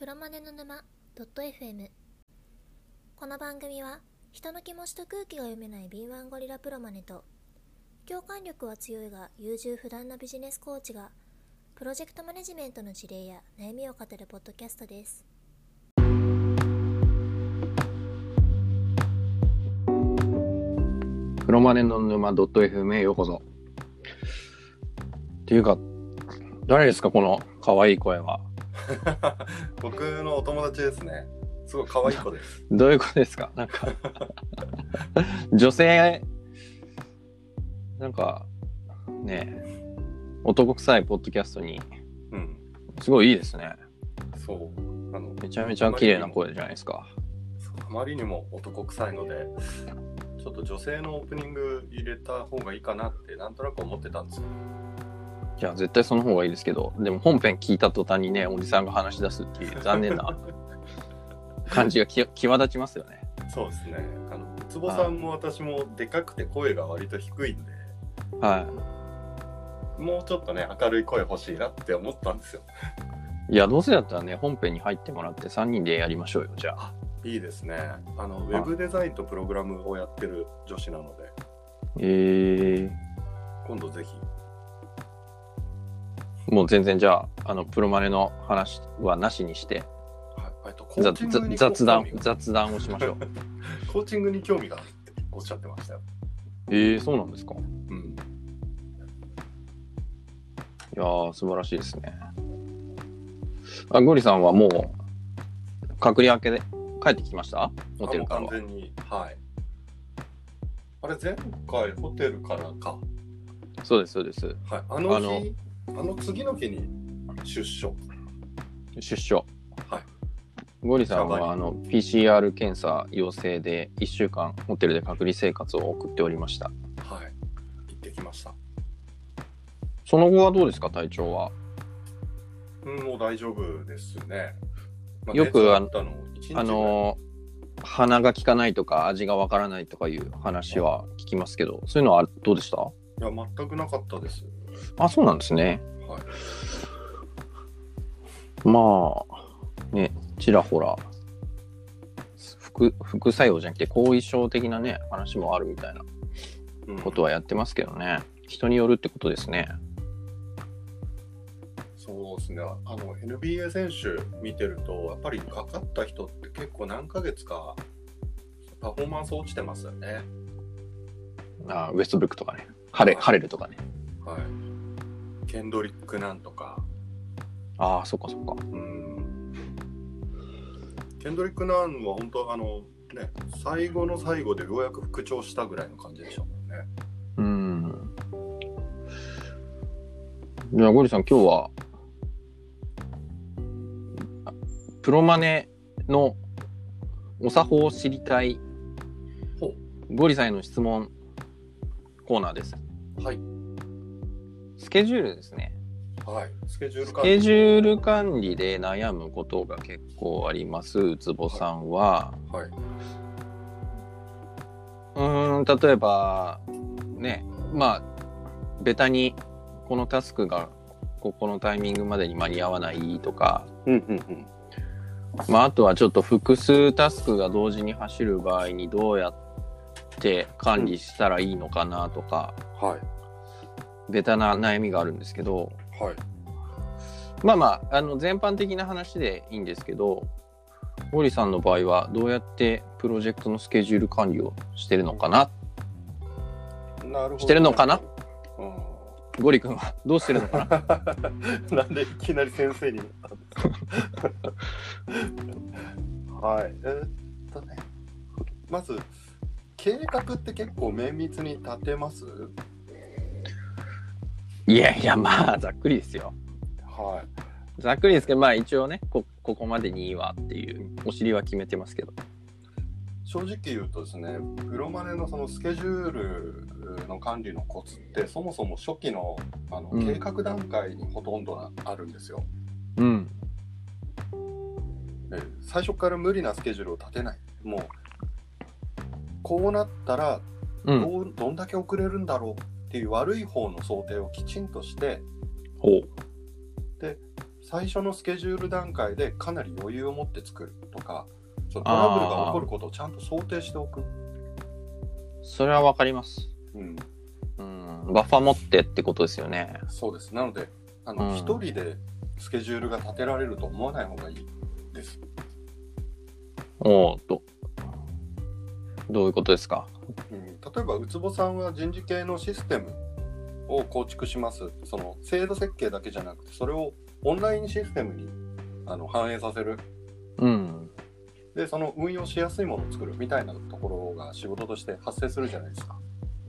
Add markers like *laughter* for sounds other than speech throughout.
プロマネの沼 .fm この番組は人の気持ちと空気が読めない敏腕ゴリラプロマネと共感力は強いが優柔不断なビジネスコーチがプロジェクトマネジメントの事例や悩みを語るポッドキャストですプロマネの沼 .fm へようこそ。っていうか、誰ですかこの可愛い声は。僕のお友達ですね。すごい可愛い子です。どういうことですか？なんか、女性、なんか、ねえ、男臭いポッドキャストに、うん。すごいいいですね。そう。あの、めちゃめちゃ綺麗な声じゃないですか。あまりにも男臭いので、ちょっと女性のオープニング入れた方がいいかなってなんとなく思ってたんですよ。いや、絶対その方がいいですけど、でも本編聞いた途端にね、おじさんが話し出すっていう残念な *laughs* 感じがき際立ちますよね。そうですね。あの、ウツボさんも私もでかくて声が割と低いんで、はもうちょっとね、明るい声欲しいなって思ったんですよ。い。いや、どうせだったらね、本編に入ってもらって3人でやりましょうよ、じゃあ。いいですね。あの、ウェブデザインとプログラムをやってる女子なので、えー、今度ぜひ。もう全然じゃあ、あの、プロマネの話はなしにして、はい、えっとコーざチングにざ雑談雑談をしましょう。*laughs* コーチングに興味があるっておっしゃってましたよ。えー、そうなんですか？いうん。やー、素晴らしいですね。あ、ゴリさんはもう、隔離明けで帰ってきました？ホテルから。完全に、はい。あれ、前回ホテルからか。そうです、そうです。はい。あのあの日、あの次の日に出所。出所。はい。ゴリさんはあの PCR 検査陽性で1週間ホテルで隔離生活を送っておりました。はい。行ってきました。その後はどうですか、体調は。うん、もう大丈夫ですね。まよく熱あの鼻が効かないとか味がわからないとかいう話は聞きますけど、そういうのはどうでした？いや、全くなかったです。あ、そうなんですね。はい。まあ、ね、ちらほら、副副作用じゃなくて後遺症的なね、話もあるみたいなうんことはやってますけどね。人によるってことですね。そうですね。あの、NBA 選手見てると、やっぱりかかった人って結構何ヶ月かパフォーマンス落ちてますよね。あウェストブルックとかね。ハレハレルとかね。はい。ケンドリックなんとか。ああ、そっかそっか。うん。ケンドリック・ナンは本当あのね最後の最後でようやく復調したぐらいの感じでしょうね。うん。じゃあ、ゴリさん、今日は、あプロマネのお作法を知りたいほゴリさんへの質問コーナーです。はいスケジュールですね。はい。スケジュールス管ケジュール管理で悩むことが結構あります、ウツボさんは。はい。うーん、例えば、ね、まあ、ベタにこのタスクがここのタイミングまでに間に合わないとか、うんうんうん。まあ、あとはちょっと複数タスクが同時に走る場合にどうやって管理したらいいのかなとか、はいベタな悩みがあるんですけど、はい。まあまあ、あの全般的な話でいいんですけど、ゴリさんの場合はどうやってプロジェクトのスケジュール管理をしてるのかな？なるほど。してるのかな？うゴリ君はどうしてるのかな？ん。*laughs* なんでいきなり先生になったんですかはい。えーっとね。まず計画って結構綿密に立てます？いやいや、まあ、ざっくりですよ。はい。ざっくりですけど、まあ一応ね、こここまでにいいわっていう、お尻は決めてますけど。正直言うとですねプロマネのそのスケジュールの管理のコツってそもそも初期のあのうん計画段階にほとんどあるんですよ、うん。で最初から無理なスケジュールを立てないもうこうなったらうん。どうどんだけ遅れるんだろうっていう悪い方の想定をきちんとしてほう。最初のスケジュール段階でかなり余裕を持って作るとかそのトラブルが起こることをちゃんと想定しておく、それはわかります。うん、うん。バッファー持ってってことですよね。そうですなのであうんの一、人でスケジュールが立てられると思わない方がいいですおおど、どういうことですか？うん例えばウツボさんは人事系のシステムを構築しますその制度設計だけじゃなくてそれをオンラインシステムにあの反映させるうん。でその運用しやすいものを作るみたいなところが仕事として発生するじゃないですか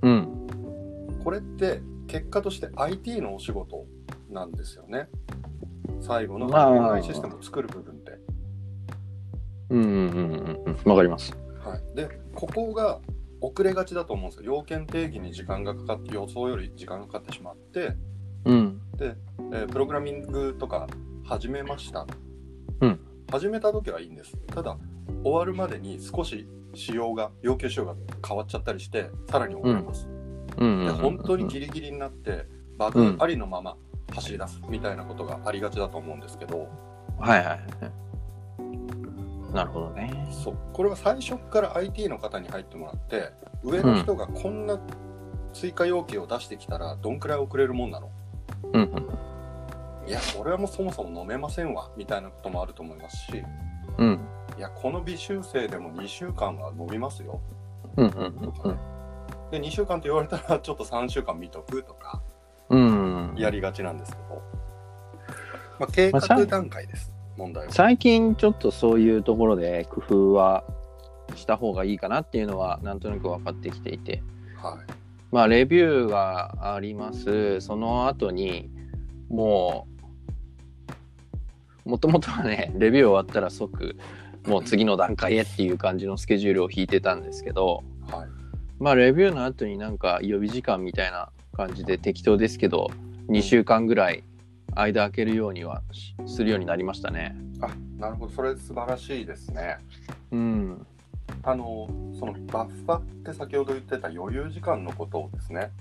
うん。これって結果として IT のお仕事なんですよね最後のまあオンラインシステムを作る部分って、うんうんうんうんうん。わかります。はい、でここが遅れがちだと思うんですよ。要件定義に時間がかかって予想より時間がかかってしまってうん。えープログラミングとか始めました、うん。始めた時はいいんです。ただ終わるまでに少し仕様が要求仕様が変わっちゃったりしてさらに遅れます。で本当にギリギリになってバグありのまま走り出すみたいなことがありがちだと思うんですけど、はいはいはい。なるほどね。そうこれは最初から IT の方に入ってもらって上の人がこんな追加要求を出してきたらどんくらい遅れるもんなの？うんうん。いやそれはもうそもそも飲めませんわみたいなこともあると思いますしうん。いやこの微修正でも2週間は伸びますようんうんうんで2週間と言われたらちょっと3週間見とくとかうん。やりがちなんですけど、まあ、計画段階です問題は。最近ちょっとそういうところで工夫はした方がいいかなっていうのはなんとなく分かってきていて。はい。まあレビューがあります。その後にもうもともとはねレビュー終わったら即もう次の段階へっていう感じのスケジュールを引いてたんですけど。はい。まあレビューの後になんか予備時間みたいな感じで適当ですけど2週間ぐらい間空けるようにはしするようになりましたね。あなるほどそれ素晴らしいですねうん。あのそのバッファって先ほど言ってた余裕時間のことをですね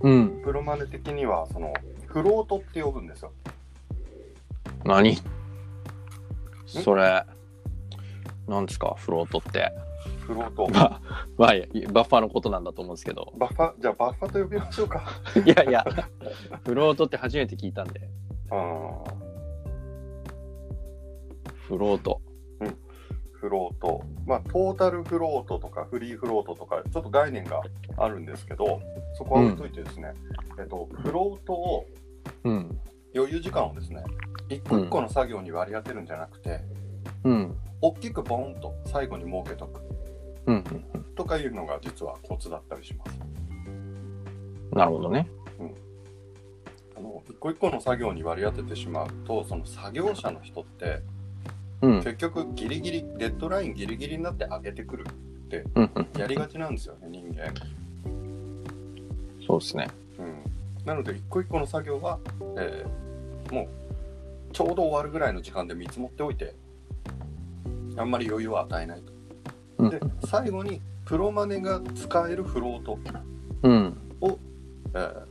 うん。プロマネ的にはそのフロートって呼ぶんですよ何？それ、なんですか、フロートって。フロートまあ、まあ、バッファーのことなんだと思うんですけど。バッファ？じゃあバッファと呼びましょうかいやいや、フロートって初めて聞いたんで。うんフロート。フロートまあトータルフロートとかフリーフロートとかちょっと概念があるんですけどそこは置いといてですね、えっとフロートをうん。余裕時間をですね一個一個の作業に割り当てるんじゃなくて、うん。大きくボーンと最後に設けとくうん。とかいうのが実はコツだったりしますなるほどね。一個一個の作業に割り当ててしまうとその作業者の人ってうん。結局ギリギリデッドラインギリギリになって上げてくるうん。やりがちなんですよね人間、そうですね。うん、なので一個一個の作業は、えーもうちょうど終わるぐらいの時間で見積もっておいてあんまり余裕は与えないとうんで最後にプロマネが使えるフロートうん。えー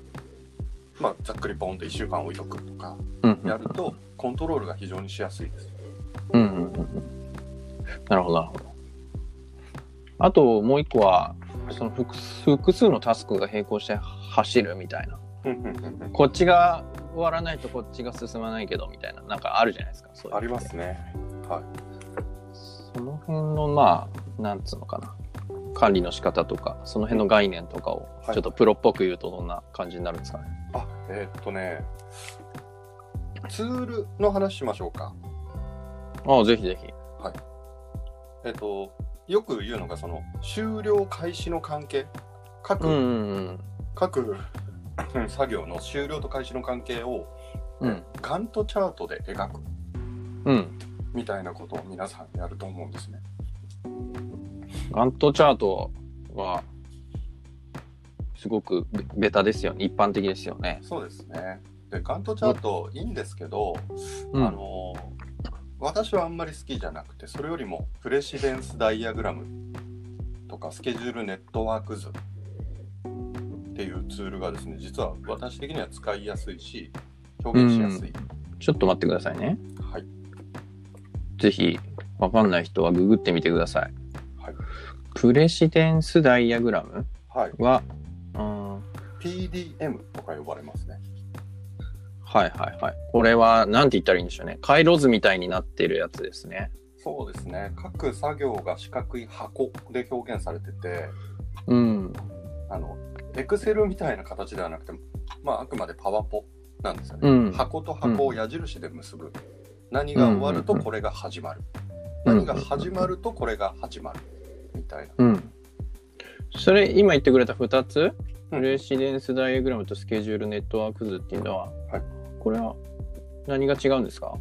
まあ、ざっくりボンと1週間置いとくとかうん。やるとコントロールが非常にしやすいです。うんうんうん。なるほど、なるほど。あと、もう一個は、その複数複数のタスクが並行して走るみたいな。こっちが終わらないとこっちが進まないけどみたいな、なんかあるじゃないですか。そういうありますね。はい。その辺のまあなんつうのかな管理の仕方とかその辺の概念とかをはいちょっとプロっぽく言うとどんな感じになるんですかね。あえーっとねツールの話しましょうか。ああぜひぜひ。えーっとよく言うのがその終了開始の関係各、うんうん各 *laughs* 作業の終了と開始の関係を、うんガントチャートで描くうん。うん。みたいなことを皆さんやると思うんですね。ガントチャートはすごくベベタですよね。一般的ですよね。そうですね。でガントチャートいいんですけど、うんあの私はあんまり好きじゃなくてそれよりもプレシデンスダイアグラムとかスケジュールネットワーク図っていうツールがですね実は私的には使いやすいし表現しやすいちょっと待ってくださいね。はい。ぜひ、わかんない人はググってみてください。はい。プレシデンスダイヤグラム？はい。は、うん、PDM とか呼ばれますね。はいはいはい。これは、なんて言ったらいいんでしょうね。回路図みたいになってるやつですね。そうですね。各作業が四角い箱で表現されてて、うん。あの、エクセルみたいな形ではなくて、まあ、あくまでパワポなんですよね。うん箱と箱を矢印で結ぶ。何が終わるとこれが始まる。うん何が始まるとこれが始まる。みたいな。うん。それ、今言ってくれた2つ、うんプレシデンスダイヤグラムとスケジュールネットワーク図っていうのは、はいこれは何が違うんですか？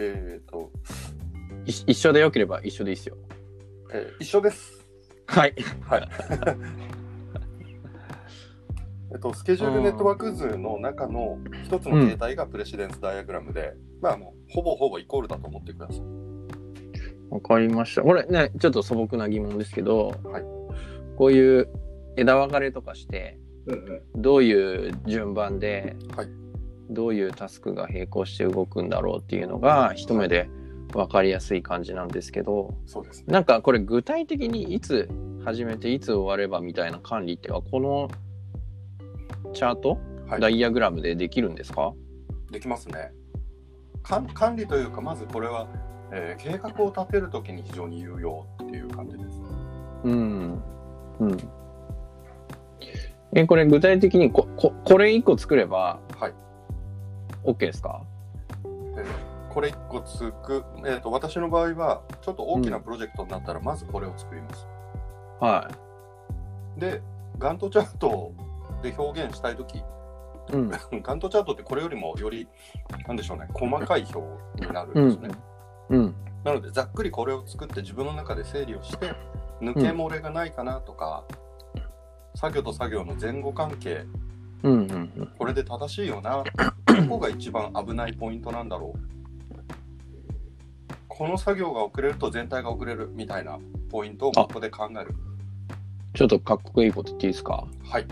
えっ、と、い一緒でよければ一緒でいいですよ。えー一緒です。はい。はい。*laughs* えっと、スケジュールネットワーク図の中の一つの形態がプレシデンスダイアグラムで、まあもうほぼほぼイコールだと思ってください。わかりました。これね、ちょっと素朴な疑問ですけど、はいこういう枝分かれとかして、どういう順番で、はいどういうタスクが並行して動くんだろうっていうのが一目で分かりやすい感じなんですけど、そうですね。なんかこれ具体的にいつ始めていつ終わればみたいな管理っていうのはこのチャート、はいダイアグラムでできるんですか？できますね。管管理というか、まずこれは、えー計画を立てるときに非常に有用っていう感じです。うん。うん。え、これ具体的にこ、こ、これ1個作ればはい。OK ですか？えーこれ1個つく、えーと、私の場合は、ちょっと大きなプロジェクトになったら、まずこれを作ります。はで、ガントチャートで表現したいとき、い。うん。*laughs* ガントチャートってこれよりもより、なんでしょうね、細かい表になるんうんですね。。うん。なので、ざっくりこれを作って自分の中で整理をして、抜け漏れがないかなとか、作業と作業の前後関係、うん。うん。これで正しいよな、どこが一番危ないポイントなんだろう。この作業が遅れると全体が遅れるみたいなポイントをここで考える。ちょっとかっこいいこと言っていいですか？はい。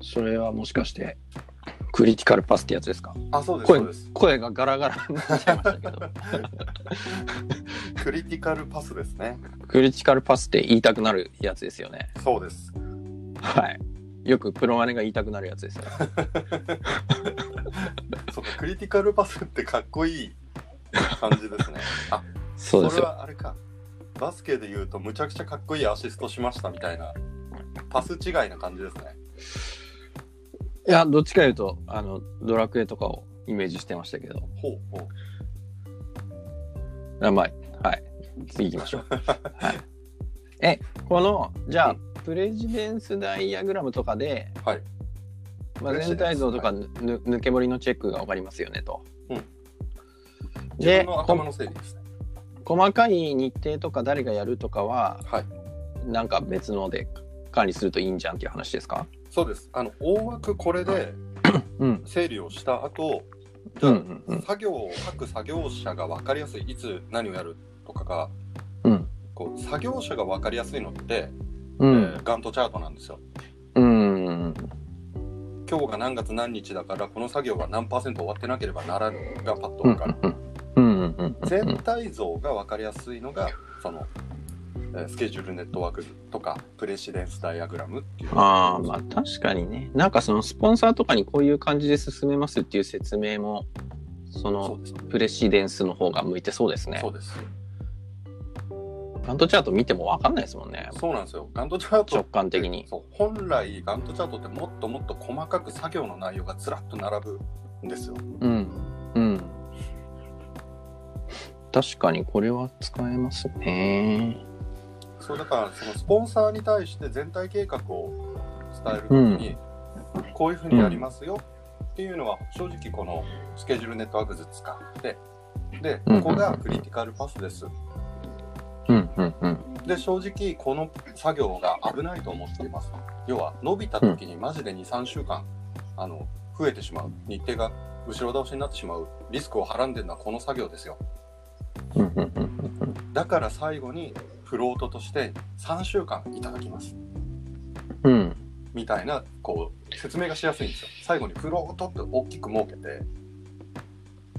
それはもしかして、クリティカルパスってやつですか？あ、そうです、声そうです。声がガラガラになっちゃいましたけど。クリティカルパスですね。クリティカルパスって言いたくなるやつですよね。そうです。はい。よくプロマネが言いたくなるやつですよ。*laughs* そうか、クリティカルパスってかっこいい感じですね。*laughs* あ、れそうですよ。はあれか。バスケで言うとむちゃくちゃかっこいいアシストしましたみたいなパス違いな感じですね。いや、どっちかいうと、あの、ドラクエとかをイメージしてましたけど。ほうほう。あまあ、はい。次行きましょう。*laughs* はい。え、この、じゃあ、プレジデンスダイヤグラムとかで、はい。まあ、全体像とかぬ、抜け彫りのチェックが分かりますよねと。うんで頭の整理ですね。細かい日程とか誰がやるとかは、はい。なんか別ので管理するといいんじゃんっていう話ですか？そうです。あの、大枠これでうん。整理をした後、じうんうんうん。作業を各作業者が分かりやすい、いつ何をやるとかが、うん。こう作業者が分かりやすいのって、えうん。ーガントチャートなんですよ。うん。今日が何月何日だから、この作業は何パーセント終わってなければならぬがパッとうん。分かる。うん。うん。うん。全体像が分かりやすいのが、その、えースケジュールネットワーク図とか、プレシデンスダイアグラムっていう。ああ、まあ確かにね。なんかそのスポンサーとかにこういう感じで進めますっていう説明も、そその。プレシデンスの方が向いてそうですねそ。うです。ガントチャート見てもわかんないですもんね。そうなんですよ。ガントチャート直感的に。そう本来ガントチャートってもっともっと細かく作業の内容がずらっと並ぶんですよ。うん。うん。確かにこれは使えますね。そうだからそのスポンサーに対して全体計画を伝えるときに、こういうふうにやりますよっていうのは正直このスケジュールネットワーク図使ってでうんここがクリティカルパスです。うんうんうん。で正直この作業が危ないと思っています。要は伸びた時にマジで2、3週間あの増えてしまう日程が後ろ倒しになってしまうリスクをはらんでるのはこの作業ですよ。うんうんうんだから最後にフロートとして3週間いただきます。うん。うん。みたいなこう説明がしやすいんですよ。最後にフロートって大きく設けて。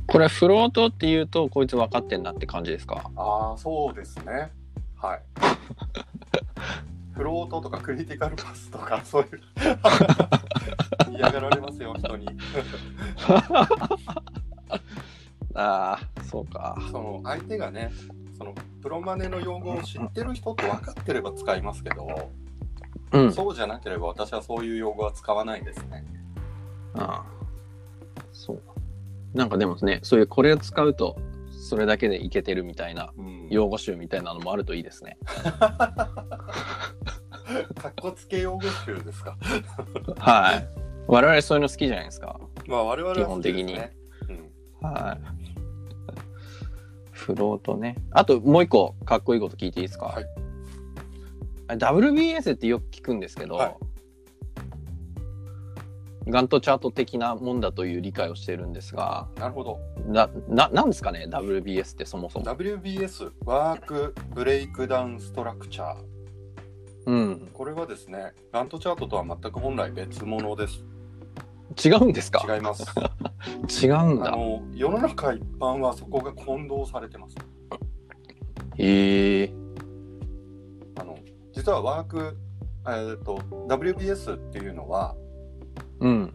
これフロートっていうとこいつ分かってんなって感じですか？ああそうですね。はい。*laughs* フロートとかクリティカルパスとかそういう *laughs* 嫌がられますよ人に。*laughs* ああそうか。その相手がねそのプロマネの用語を知ってる人と分かってれば使いますけど、うん。そうじゃなければ私はそういう用語は使わないですね。ああ。そう。なんかでもねそういうこれを使うとそれだけでいけてるみたいなうん。用語集みたいなのもあるといいですね。*laughs* かっこつけ用語集ですか？はい。我々そういうの好きじゃないですか。まあ我々は基本的に。うん。はいフロートね。あともう一個かっこいいこと聞いていいですか、はい。WBS ってよく聞くんですけど、はい。ガントチャート的なもんだという理解をしてるんですがなるほど。なななんですかね？WBS ってそもそも。WBS ワークブレイクダウンストラクチャー。うん。これはですねガントチャートとは全く本来別物です違うんですか？違います。*laughs* 違うんだ。あの世の中一般はそこが混同されてます。へえ。あの実はワーク、えー、と WBS っていうのはうん。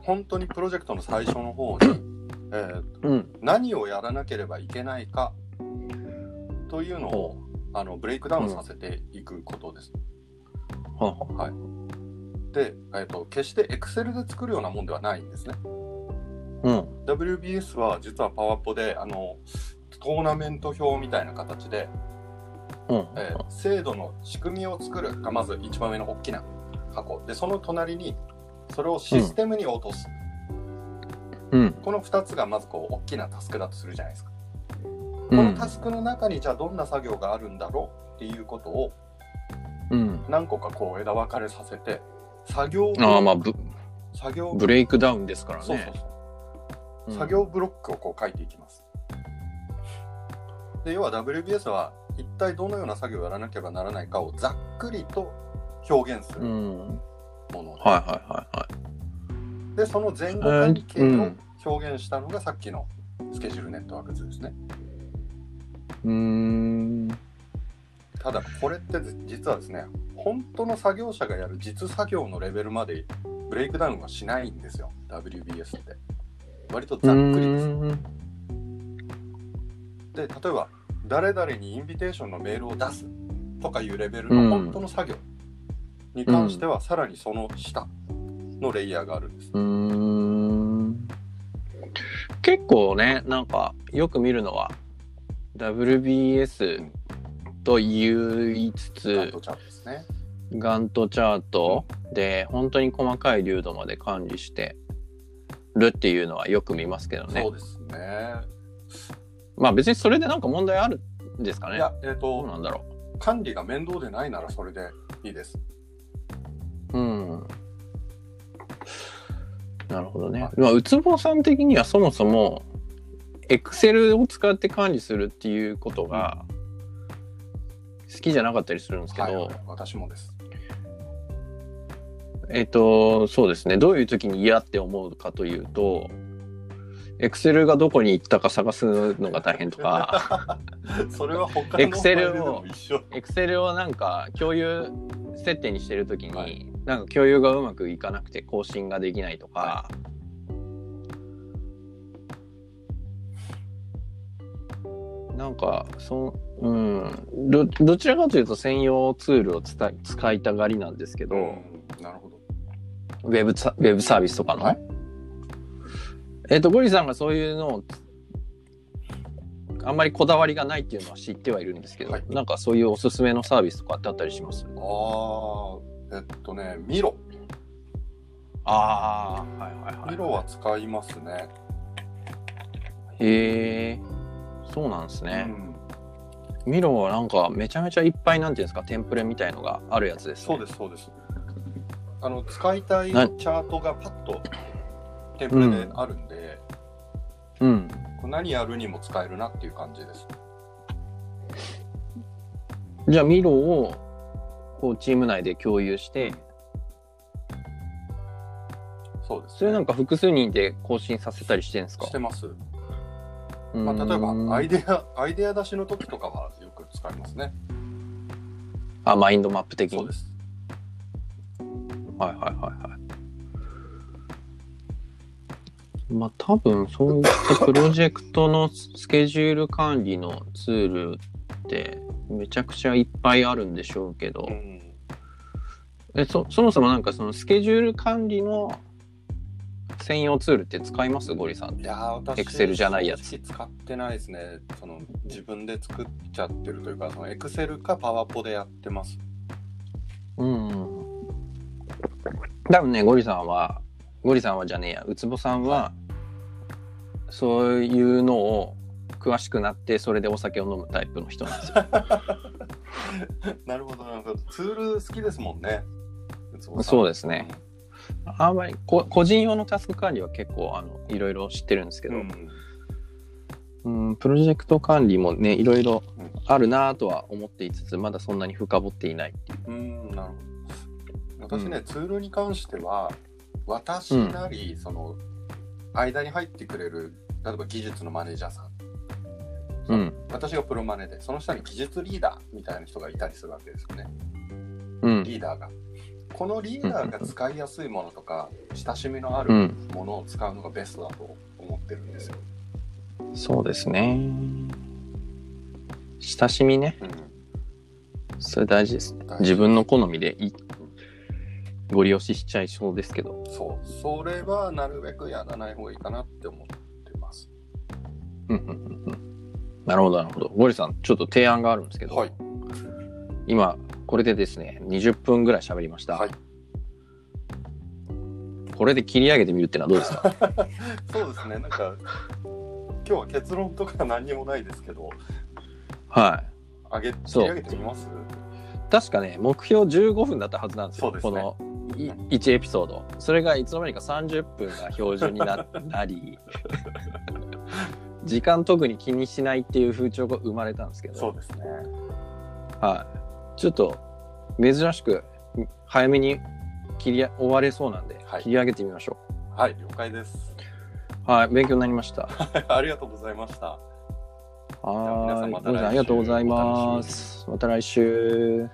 本当にプロジェクトの最初の方に、*coughs* えーとうん。何をやらなければいけないかというのをほあのブレイクダウンさせていくことです。うほうほで、えー、と決して Excel で作るようなもんではないんですね。ううん WBS は実はパワポであのトーナメント表みたいな形で、うん。えー制度の仕組みを作るがまず一番上の大きな箱。でその隣にそれをシステムに落とす、うん。この2つがまずこう大きなタスクだとするじゃないですか。うこのんタスクの中にじゃあどんな作業があるんだろうっていうことをうん。何個かこう枝分かれさせて作業ああまあブ作業ブレイクダウンですからそうそうねそう。作業ブロックをこう書いていきます。で要は WBS は一体どのような作業をやらなければならないかをざっくりと表現するうん。もので,、はいはいはいはい。でその前後関係を表現したのがさっきのスケジュールネットワーク図ですね。うーんただこれって実はですね本当の作業者がやる実作業のレベルまでブレイクダウンはしないんですよ。WBS って。割とざっくりです。で例えば誰々にインビテーションのメールを出すとかいうレベルの本当の作業に関してはさらにその下のレイヤーがあるんです、うーん。結構ねなんかよく見るのは WBS と言いつつガントチャートで本当に細かい流度まで管理してるっていうのはよく見ますけどね。そうですね。まあ別にそれでなんか問題あるんですかね。いやえっ、どうとなんだろ管理が面倒でないならそれでいいです。ううん。なるほどね。はい。まあ、うつぼさん的にはそもそも、エクセルを使って管理するっていうことが好きじゃなかったりするんですけど、はいはい私もです。えっ、と、そうですね。どういう時に嫌って思うかというと、エクセルがどこに行ったか探すのが大変とか、*laughs* それは他のファイルでも一緒。エクセルをなんか共有設定にしてる時に、はい。なんか共有がうまくいかなくて更新ができないとか、なんかそううん。どどちらかというと専用ツールを使いたがりなんですけど、うん。なるほど。ウェブサウェブサービスとかの、はい。えっ、とゴリさんがそういうのをあんまりこだわりがないっていうのは知ってはいるんですけど、はい。なんかそういうおすすめのサービスとかってあったりします？ああえっとねミロ。ああはいはいミロは使いますね、へえそうなんですうね、ん、ミロはなんかめちゃめちゃいっぱいなんていうんですかテンプレみたいのがあるやつです、ね、そうですそうです。あの使いたいチなャートがパッとテンプレであるんで、うん。これ何やるにも使えるなっていう感じです。じゃあミロをこうチーム内で共有して。そうです、ね、それなんか複数人で更新させたりしてるんですか？してますまあ、例えばアイデデアアイデア出しの時とかはよく使いますね。あ、マインドマップ的に？そうです。はいはいはいはい。まあ多分そういったプロジェクトのスケジュール管理のツールってめちゃくちゃいっぱいあるんでしょうけど、うんえそそもそもなんかそのスケジュール管理の専用ツールって使います？ゴリさん。いやー私 Excel じゃないやつ。使ってないですね。その自分で作っちゃってるというかその Excel かパワポでやってます。うん。多分ね、ゴリさんは、ゴリさんはじゃねえや、ウツボさんは、そういうのを詳しくなって、それでお酒を飲むタイプの人なんですよ。*laughs* なるほどなるほど。ツール好きですもんねそうですねあんまりこ個人用のタスク管理は結構あのいろいろ知ってるんですけど、うんうん、プロジェクト管理もね、いろいろうん。あるなぁとは思っていつつ、まだそんなに深掘っていないっていう。うんなるほど。私ね、うん。ツールに関しては私なり、その間に入ってくれる例えば技術のマネージャーさん。うん。私がプロマネでその下に技術リーダーみたいな人がいたりするわけですよね。うん。リーダーがこのリーダーが使いやすいものとか親しみのあるうん。ものを使うのがベストだと思ってるんですよ、そうですね。親しみね。うん。それ大事です自分の好みでいご利用ししちゃいそうですけど。そう。それはなるべくやらない方がいいかなって思ってます。うんうんうんうん。なるほど、なるほど。ゴリさん、ちょっと提案があるんですけど、はい。今、これでですね、20分ぐらい喋りました。はいこれで切り上げてみるってのはどうですか？*laughs* そうですねなんか今日は結論とか何にもないですけどはい。上げ切り上げてみます？確かね、目標15分だったはずなんですよ。そうですねこのい1エピソード。それがいつの間にか30分が標準にななり、*laughs* 時間特に気にしないっていう風潮が生まれたんですけど、そうですねはい。ちょっと珍しく早めに切り終われそうなんで、はい切り上げてみましょはい了解ですう。はい、勉強になりました。*laughs* ありがとうございました皆はーい。さんまた来週ゴリさんありがとうございます。また来週。